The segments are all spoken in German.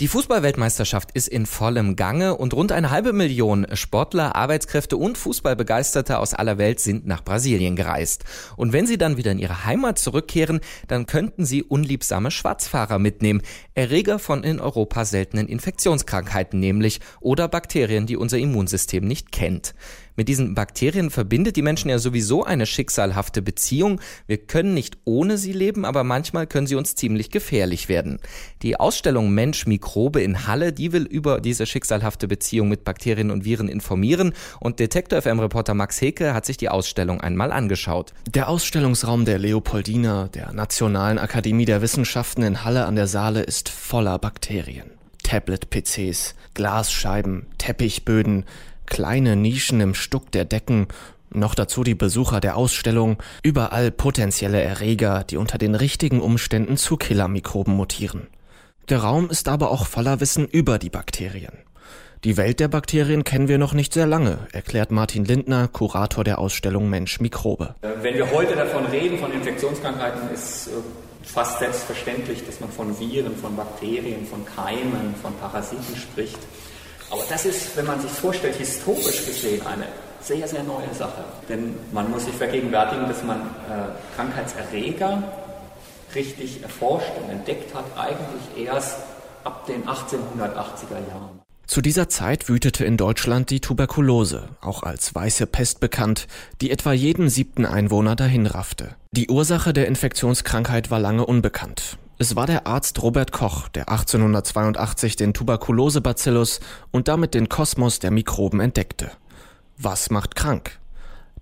Die Fußballweltmeisterschaft ist in vollem Gange und rund eine halbe Million Sportler, Arbeitskräfte und Fußballbegeisterte aus aller Welt sind nach Brasilien gereist. Und wenn sie dann wieder in ihre Heimat zurückkehren, dann könnten sie unliebsame Schwarzfahrer mitnehmen. Erreger von in Europa seltenen Infektionskrankheiten nämlich oder Bakterien, die unser Immunsystem nicht kennt. Mit diesen Bakterien verbindet die Menschen ja sowieso eine schicksalhafte Beziehung. Wir können nicht ohne sie leben, aber manchmal können sie uns ziemlich gefährlich werden. Die Ausstellung Mensch Mikrobe in Halle, die will über diese schicksalhafte Beziehung mit Bakterien und Viren informieren und Detektor FM Reporter Max Heke hat sich die Ausstellung einmal angeschaut. Der Ausstellungsraum der Leopoldina, der Nationalen Akademie der Wissenschaften in Halle an der Saale ist voller Bakterien. Tablet-PCs, Glasscheiben, Teppichböden, kleine Nischen im Stuck der Decken, noch dazu die Besucher der Ausstellung, überall potenzielle Erreger, die unter den richtigen Umständen zu Killermikroben mutieren. Der Raum ist aber auch voller Wissen über die Bakterien. Die Welt der Bakterien kennen wir noch nicht sehr lange, erklärt Martin Lindner, Kurator der Ausstellung Mensch Mikrobe. Wenn wir heute davon reden, von Infektionskrankheiten, ist äh, fast selbstverständlich, dass man von Viren, von Bakterien, von Keimen, von Parasiten spricht. Aber das ist, wenn man sich vorstellt, historisch gesehen eine sehr, sehr neue Sache. Denn man muss sich vergegenwärtigen, dass man äh, Krankheitserreger richtig erforscht und entdeckt hat, eigentlich erst ab den 1880er Jahren. Zu dieser Zeit wütete in Deutschland die Tuberkulose, auch als weiße Pest bekannt, die etwa jeden siebten Einwohner dahinraffte. Die Ursache der Infektionskrankheit war lange unbekannt. Es war der Arzt Robert Koch, der 1882 den Tuberkulosebacillus und damit den Kosmos der Mikroben entdeckte. Was macht krank?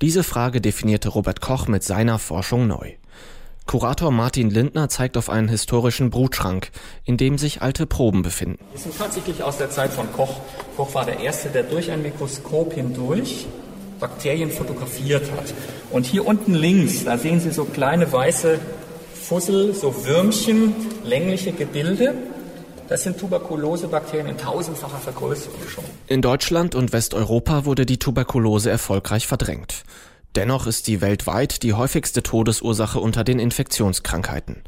Diese Frage definierte Robert Koch mit seiner Forschung neu. Kurator Martin Lindner zeigt auf einen historischen Brutschrank, in dem sich alte Proben befinden. Die sind tatsächlich aus der Zeit von Koch. Koch war der Erste, der durch ein Mikroskop hindurch Bakterien fotografiert hat. Und hier unten links, da sehen Sie so kleine weiße Fussel, so Würmchen, längliche Gebilde. Das sind Tuberkulosebakterien in tausendfacher Vergrößerung schon. In Deutschland und Westeuropa wurde die Tuberkulose erfolgreich verdrängt. Dennoch ist sie weltweit die häufigste Todesursache unter den Infektionskrankheiten.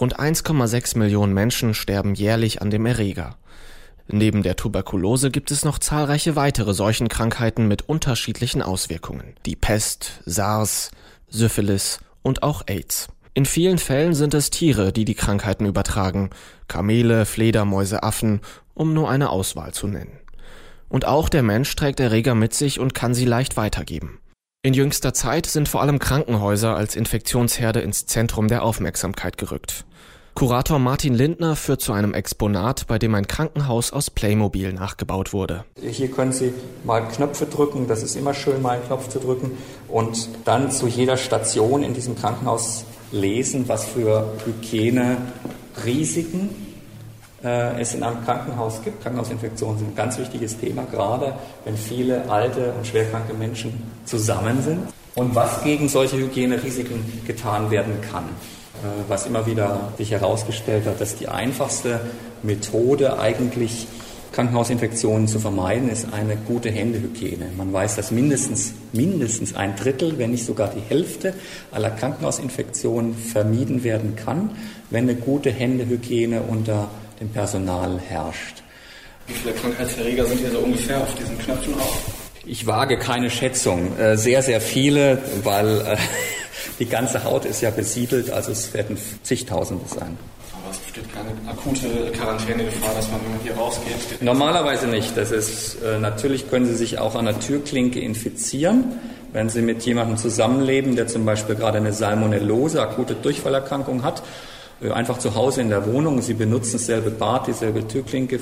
Rund 1,6 Millionen Menschen sterben jährlich an dem Erreger. Neben der Tuberkulose gibt es noch zahlreiche weitere Seuchenkrankheiten mit unterschiedlichen Auswirkungen. Die Pest, SARS, Syphilis und auch AIDS. In vielen Fällen sind es Tiere, die die Krankheiten übertragen. Kamele, Fledermäuse, Affen, um nur eine Auswahl zu nennen. Und auch der Mensch trägt Erreger mit sich und kann sie leicht weitergeben. In jüngster Zeit sind vor allem Krankenhäuser als Infektionsherde ins Zentrum der Aufmerksamkeit gerückt. Kurator Martin Lindner führt zu einem Exponat, bei dem ein Krankenhaus aus Playmobil nachgebaut wurde. Hier können Sie mal Knöpfe drücken, das ist immer schön, mal einen Knopf zu drücken und dann zu jeder Station in diesem Krankenhaus lesen, was für Hygiene-Risiken äh, es in einem Krankenhaus gibt. Krankenhausinfektionen sind ein ganz wichtiges Thema, gerade wenn viele alte und schwerkranke Menschen zusammen sind. Und was gegen solche Hygienerisiken getan werden kann. Äh, was immer wieder sich herausgestellt hat, dass die einfachste Methode eigentlich Krankenhausinfektionen zu vermeiden, ist eine gute Händehygiene. Man weiß, dass mindestens, mindestens ein Drittel, wenn nicht sogar die Hälfte aller Krankenhausinfektionen vermieden werden kann, wenn eine gute Händehygiene unter dem Personal herrscht. Wie viele Krankheitserreger sind hier so ungefähr auf diesen Knöpfen auf? Ich wage keine Schätzung. Äh, sehr, sehr viele, weil äh, die ganze Haut ist ja besiedelt, also es werden zigtausende sein es besteht keine akute Quarantänegefahr, dass man, wenn man hier rausgeht. Normalerweise nicht. Das ist, äh, natürlich können Sie sich auch an der Türklinke infizieren. Wenn Sie mit jemandem zusammenleben, der zum Beispiel gerade eine Salmonellose, akute Durchfallerkrankung hat, einfach zu Hause in der Wohnung, Sie benutzen dasselbe Bad, dieselbe Türklinke,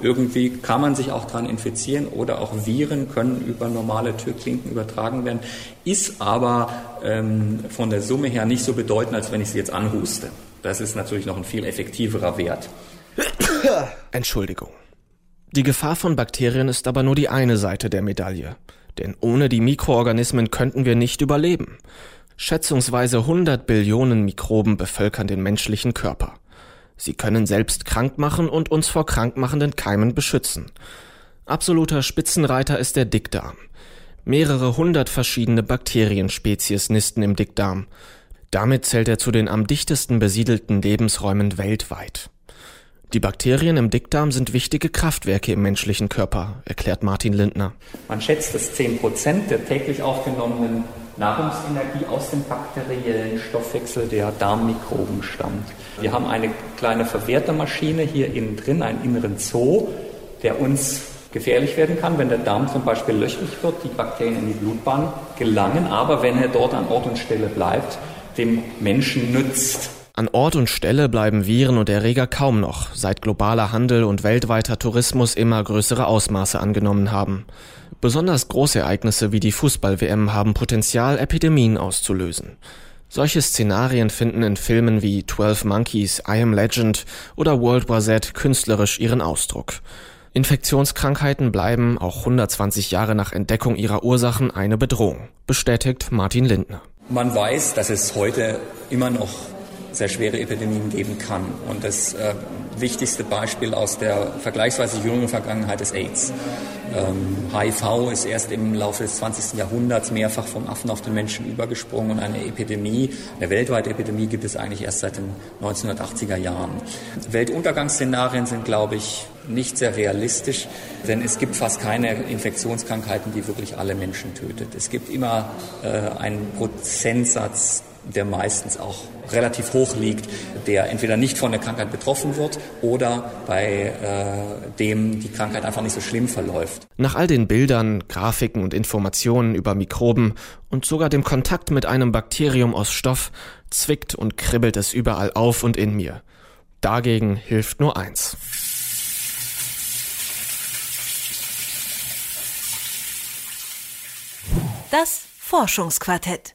irgendwie kann man sich auch daran infizieren oder auch Viren können über normale Türklinken übertragen werden, ist aber ähm, von der Summe her nicht so bedeutend, als wenn ich sie jetzt anhuste. Das ist natürlich noch ein viel effektiverer Wert. Entschuldigung. Die Gefahr von Bakterien ist aber nur die eine Seite der Medaille. Denn ohne die Mikroorganismen könnten wir nicht überleben. Schätzungsweise 100 Billionen Mikroben bevölkern den menschlichen Körper. Sie können selbst krank machen und uns vor krankmachenden Keimen beschützen. Absoluter Spitzenreiter ist der Dickdarm. Mehrere hundert verschiedene Bakterienspezies nisten im Dickdarm. Damit zählt er zu den am dichtesten besiedelten Lebensräumen weltweit. Die Bakterien im Dickdarm sind wichtige Kraftwerke im menschlichen Körper, erklärt Martin Lindner. Man schätzt, dass 10 Prozent der täglich aufgenommenen Nahrungsenergie aus dem bakteriellen Stoffwechsel der Darmmikroben stammt. Wir haben eine kleine Verwertermaschine hier innen drin, einen inneren Zoo, der uns gefährlich werden kann, wenn der Darm zum Beispiel löchrig wird, die Bakterien in die Blutbahn gelangen, aber wenn er dort an Ort und Stelle bleibt, dem Menschen nützt. An Ort und Stelle bleiben Viren und Erreger kaum noch, seit globaler Handel und weltweiter Tourismus immer größere Ausmaße angenommen haben. Besonders Großereignisse wie die Fußball-WM haben Potenzial, Epidemien auszulösen. Solche Szenarien finden in Filmen wie 12 Monkeys, I Am Legend oder World War Z künstlerisch ihren Ausdruck. Infektionskrankheiten bleiben auch 120 Jahre nach Entdeckung ihrer Ursachen eine Bedrohung, bestätigt Martin Lindner. Man weiß, dass es heute immer noch sehr schwere Epidemien geben kann. Und das äh, wichtigste Beispiel aus der vergleichsweise jungen Vergangenheit ist AIDS. Ähm, HIV ist erst im Laufe des 20. Jahrhunderts mehrfach vom Affen auf den Menschen übergesprungen und eine Epidemie, eine weltweite Epidemie gibt es eigentlich erst seit den 1980er Jahren. Weltuntergangsszenarien sind, glaube ich, nicht sehr realistisch, denn es gibt fast keine Infektionskrankheiten, die wirklich alle Menschen tötet. Es gibt immer äh, einen Prozentsatz der meistens auch relativ hoch liegt, der entweder nicht von der Krankheit betroffen wird oder bei äh, dem die Krankheit einfach nicht so schlimm verläuft. Nach all den Bildern, Grafiken und Informationen über Mikroben und sogar dem Kontakt mit einem Bakterium aus Stoff zwickt und kribbelt es überall auf und in mir. Dagegen hilft nur eins. Das Forschungsquartett.